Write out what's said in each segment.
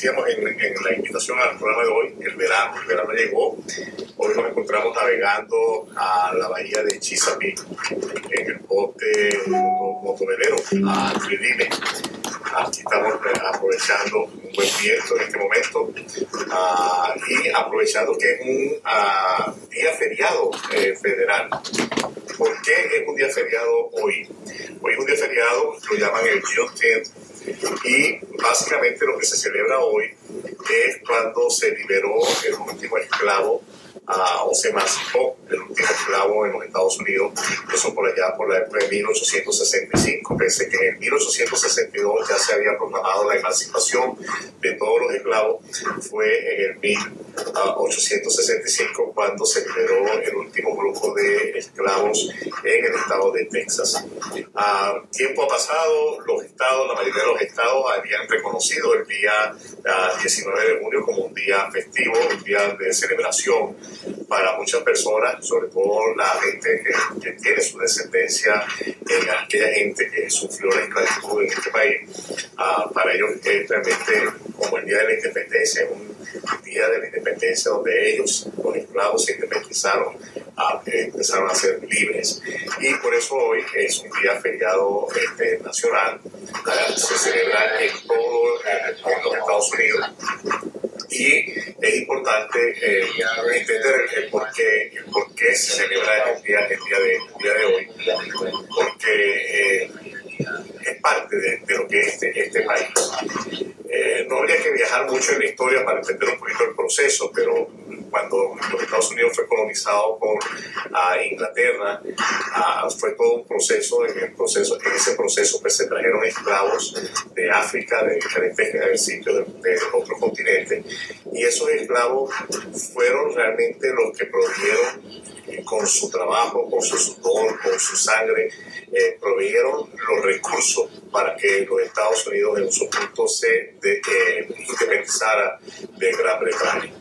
decíamos en, la invitación al programa de hoy, el verano. El verano llegó. Hoy nos encontramos navegando a la bahía de Chesapeake en el bote motovelero a Tridine. Aquí estamos eh, aprovechando un buen viento en este momento ah, y aprovechando que es un ah, día feriado eh, federal. ¿Por qué es un día feriado hoy? Hoy es un día feriado, lo llaman el Juneteenth, y básicamente lo que se celebra hoy es cuando se liberó el último esclavo o se emancipó el último esclavo en los Estados Unidos, eso por allá por la época de 1865, pensé que en 1862 ya se había proclamado la emancipación de todos los esclavos, fue en el 1865 cuando se liberó el último grupo de esclavos en el estado de Texas. Ah, tiempo ha pasado, los estados, la mayoría de los estados habían reconocido el día 19 ah, de junio como un día festivo, un día de celebración para muchas personas, sobre todo la gente que, tiene su descendencia en aquella gente que sufrió la esclavitud en este país. Ah, para ellos es realmente como el Día de la Independencia, un día de la independencia donde ellos, los esclavos, se independizaron, ah, empezaron a ser libres. Y por eso hoy es un día feriado este, nacional, se celebra en todo los Estados Unidos y es importante eh, entender el, por, qué, por qué se celebra historia para entender un poquito el proceso, pero cuando los Estados Unidos fue colonizado por Inglaterra, fue todo un proceso, en, el proceso, en ese proceso pues, se trajeron esclavos de África, de diferentes sitios de, de otros continentes, y esos esclavos fueron realmente los que provieron eh, con su trabajo, con su sudor, con su sangre, eh, proveyeron los recursos para que los Estados Unidos en su punto se de, eh, independizara de Gran Bretaña.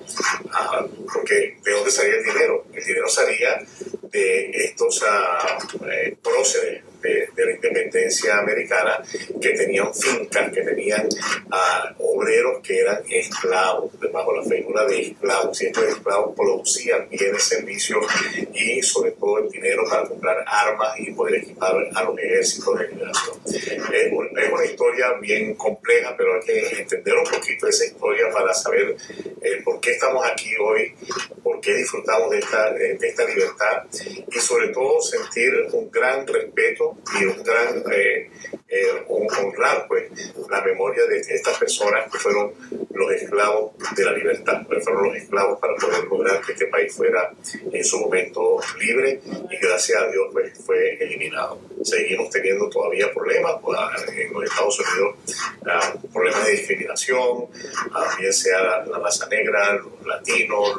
Ah, porque ¿de dónde salía el dinero? El dinero salía de estos uh, próceres de, la independencia americana que tenían fincas, que tenían obreros que eran esclavos, bajo la figura de esclavos. Y estos esclavos producían bienes, servicios y sobre todo el dinero para comprar armas y poder equipar a los ejércitos de liberación. Es, una historia bien compleja, pero hay que entender un poquito esa historia para saber eh, por qué estamos aquí hoy, por qué disfrutamos de esta, de esta libertad y sobre todo sentir un gran respeto y un gran eh, eh, honrar pues, la memoria de estas personas que fueron los esclavos de la libertad, que fueron los esclavos para poder lograr que este país fuera en su momento libre y gracias a Dios pues, fue eliminado. Seguimos teniendo todavía problemas pues, en los Estados Unidos, ah, problemas de discriminación, ah, bien sea la, raza negra, los latinos,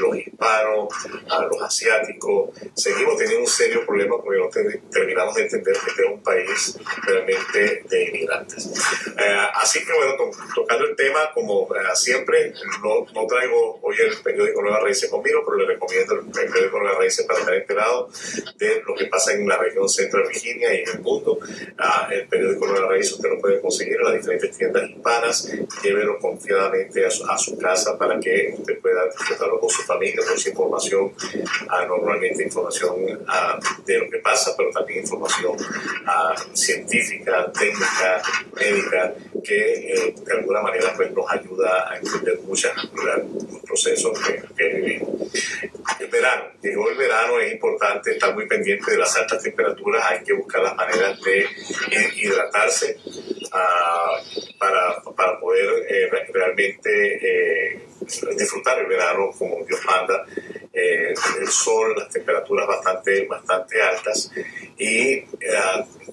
los, hispanos, ah, los asiáticos. Seguimos teniendo un serio problema porque no terminamos de entender que este es un país realmente de inmigrantes. Eh, así que bueno, tocando el tema, como eh, siempre, no, no, traigo hoy el periódico Nueva Raíces conmigo, pero le recomiendo el periódico Nueva Raíces para estar enterado de lo que pasa en la región centro Virginia y en el mundo. Ah, el periódico Nueva Raíces usted lo puede conseguir en las diferentes tiendas hispanas. Llévelo confiadamente a su, casa para que usted pueda disfrutarlo con su familia, con su información, ah, normalmente información ah, de lo que pasa, pero también información científica, técnica, médica, que eh, de alguna manera pues, nos ayuda a entender muchos procesos que, que vivimos. Verano, llegó el verano, es importante estar muy pendiente de las altas temperaturas, hay que buscar las maneras de hidratarse uh, para, poder eh, realmente eh, disfrutar el verano como Dios manda. Eh, el sol, las temperaturas bastante, bastante altas y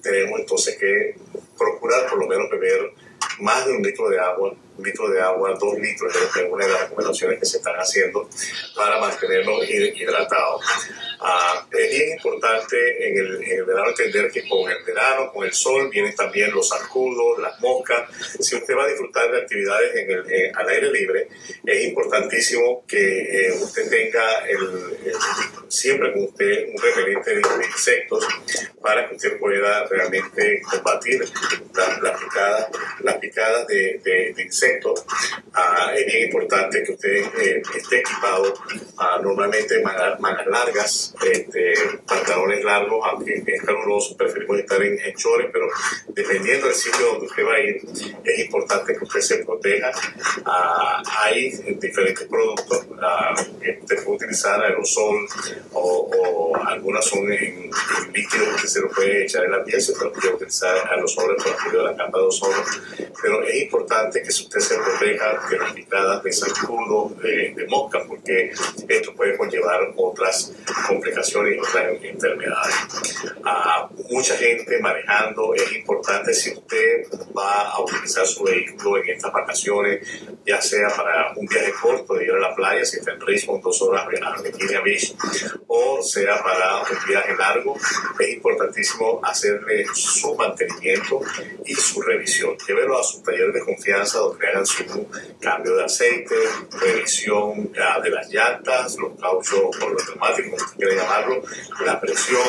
tenemos entonces que procurar por lo menos beber más de un litro de agua, un litro de agua, dos litros, de las recomendaciones que se están haciendo para mantenernos hidratados. Ah, es bien importante en el, en verano entender que con el verano, con el sol, vienen también los zancudos, las moscas. Si usted va a disfrutar de actividades en el, al aire libre, es importantísimo que eh, usted tenga el, siempre con usted un repelente de, insectos para que usted pueda realmente combatir las picadas, las picadas de, insectos. Ah, es bien importante que usted eh, esté equipado ah, normalmente mangas, largas, este, pantalones largos, aunque es caluroso, preferimos estar en, en pero dependiendo del sitio donde usted va a ir, es importante que usted se proteja. Ah, hay diferentes productos que usted puede utilizar, aerosol o algunas son en, líquido que se lo puede echar en la piel, se puede utilizar aerosoles por de la capa de ozono, pero es importante que usted se proteja de las picadas de zancudo, de, de mosca, porque esto puede conllevar otras complicaciones y otras enfermedades. A mucha gente manejando, es importante si usted va a utilizar su vehículo en estas vacaciones, ya sea para un viaje corto de ir a la playa, si está en Richmond, dos horas a Virginia Beach, o sea para un viaje largo, es importantísimo hacerle su mantenimiento y su revisión. Llévelo a su taller de confianza donde hagan su cambio de aceite, revisión de las llantas, los cauchos o los neumáticos, como quiera llamarlo, la presión,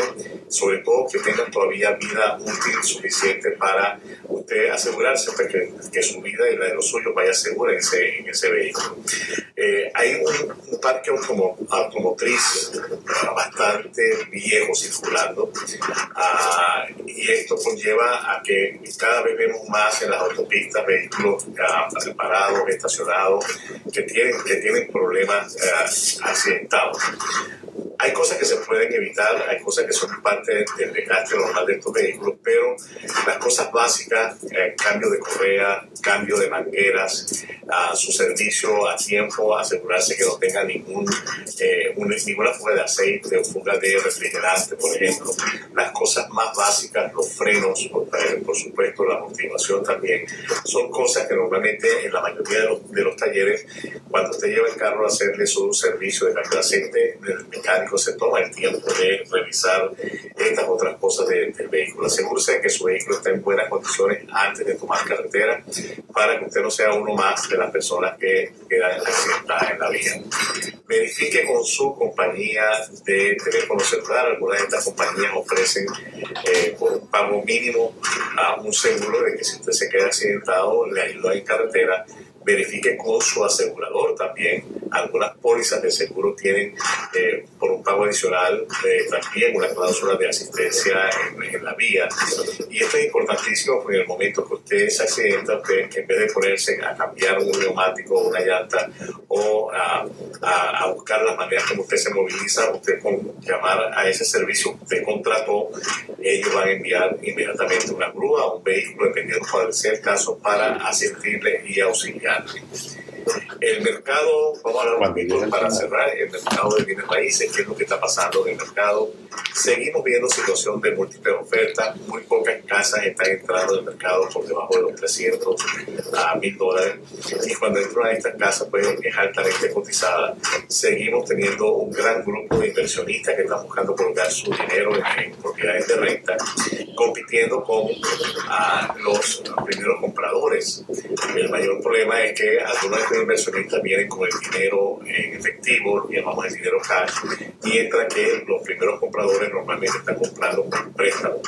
sobre todo que tengan todavía vida útil suficiente para usted asegurarse pues, que, que, su vida y la de los suyos vaya segura en en ese vehículo. Eh, hay un, parque automotriz bastante viejo circulando ah, y esto conlleva a que cada vez vemos más en las autopistas vehículos separados, estacionados, que tienen, que tienen problemas uh, accidentados. Hay cosas que se pueden evitar, hay cosas que son parte del desgaste normal de estos vehículos, pero las cosas básicas, eh, cambio de correa, cambio de mangueras, su servicio a tiempo, asegurarse que no tenga ningún, eh, ninguna fuga de aceite o fuga de refrigerante, por ejemplo. Las cosas más básicas, los frenos, por, eh, supuesto, la motivación también, son cosas que normalmente en la mayoría de los, de los talleres, cuando usted lleva el carro a hacerle su servicio de cambio de aceite, el mecánico se toma el tiempo de revisar estas otras cosas del vehículo. Asegúrese de que su vehículo esté en buenas condiciones antes de tomar carretera para que usted no sea uno más de las personas que quedan accidentadas en la vía. Verifique con su compañía de teléfono celular. Algunas de estas compañías ofrecen eh, por un pago mínimo a un seguro de que si usted se queda accidentado le ayuda en carretera verifique con su asegurador también. Algunas pólizas de seguro tienen eh, por un pago adicional también una cláusula de asistencia en, la vía. Y esto es importantísimo porque en el momento que usted se accidenta, usted en vez de ponerse a cambiar un neumático o una llanta o a, buscar las maneras como usted se moviliza, usted con llamar a ese servicio que usted contrató, ellos van a enviar inmediatamente una grúa o un vehículo, dependiendo cuál sea el caso, para asistirle y auxiliar. El mercado, vamos a hablar un poquito para cerrar, el mercado de bienes raíces, qué es lo que está pasando en el mercado. Seguimos viendo situación de múltiples ofertas, muy pocas casas están entrando el mercado por debajo de los 300 a 1000 dólares. Y cuando entran a estas casas, pues es altamente cotizada. Seguimos teniendo un gran grupo de inversionistas que están buscando colocar su dinero en, propiedades de renta, compitiendo con ah, los primeros compradores. El mayor problema es que algunos de estos inversionistas vienen con el dinero en efectivo, llamamos el dinero cash, mientras que los primeros compradores normalmente están comprando un préstamo.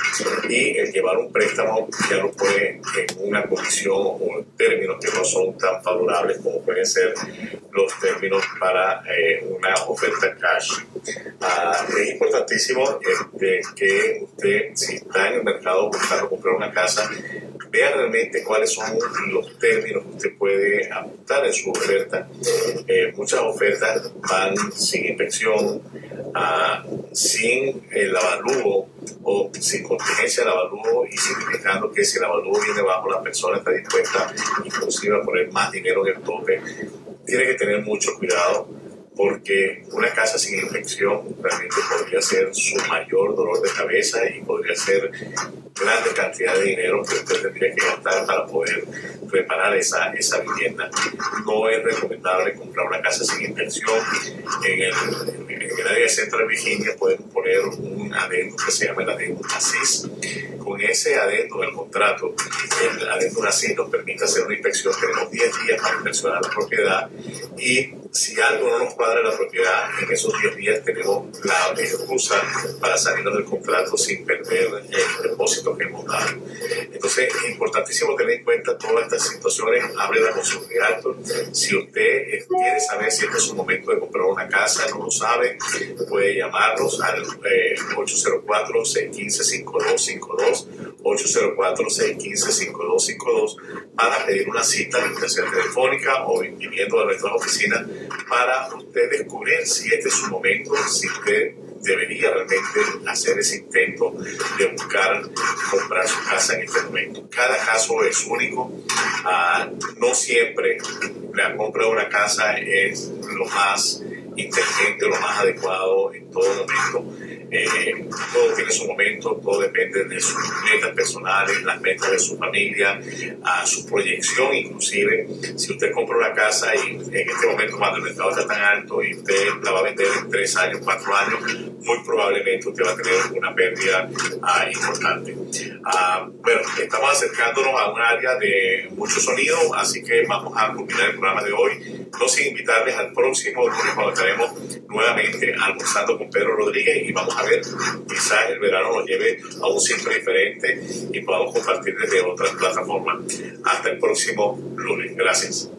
Y el llevar un préstamo ya lo pone en una condición o en términos que no son tan favorables como pueden ser los términos para eh, una oferta cash. Ah, es importantísimo este, que usted, si está en el mercado buscando comprar una casa, vea realmente cuáles son los términos que usted puede apuntar en su oferta. Eh, muchas ofertas van sin inspección, ah, sin el avalúo o sin contingencia del avalúo y significando que si el avalúo viene bajo, la persona está dispuesta inclusive a poner más dinero en el tope. Tiene que tener mucho cuidado porque una casa sin infección realmente podría ser su mayor dolor de cabeza y podría ser grande cantidad de dinero que usted tendría que gastar para poder reparar esa, esa vivienda. No es recomendable comprar una casa sin infección. En el, en el área central de Virginia pueden poner un adendo que se llama el adendo ASIS. Con ese adentro del contrato, el adentro así nos permite hacer una inspección, tenemos 10 días para inspeccionar la propiedad y si algo no nos cuadra la propiedad, en esos 10 días tenemos la excusa para salirnos del contrato sin perder el depósito que hemos dado. Entonces, es importantísimo tener en cuenta todas estas situaciones. Abre la con su. Si usted quiere saber si este es su momento de comprar una casa, no lo sabe, puede llamarnos al 804-615-5252, 804-615-5252 para pedir una cita, de telefónica o viniendo a nuestras oficinas para usted descubrir si este es su momento, si usted debería realmente hacer ese intento de buscar comprar su casa en este momento. Cada caso es único. Ah, no siempre la compra de una casa es lo más inteligente, lo más adecuado en todo momento eh, todo tiene su momento, todo depende de sus metas personales, las metas de su familia, a su proyección inclusive. Si usted compra una casa y en este momento cuando el mercado está tan alto y usted la va a vender en tres años, cuatro años, muy probablemente usted va a tener una pérdida ah, importante. Ah, bueno, estamos acercándonos a un área de mucho sonido, así que vamos a culminar el programa de hoy. No sin invitarles al próximo lunes cuando estaremos nuevamente almorzando con Pedro Rodríguez y vamos a ver, quizás el verano nos lleve a un sitio diferente y podamos compartir desde otras plataformas. Hasta el próximo lunes. Gracias.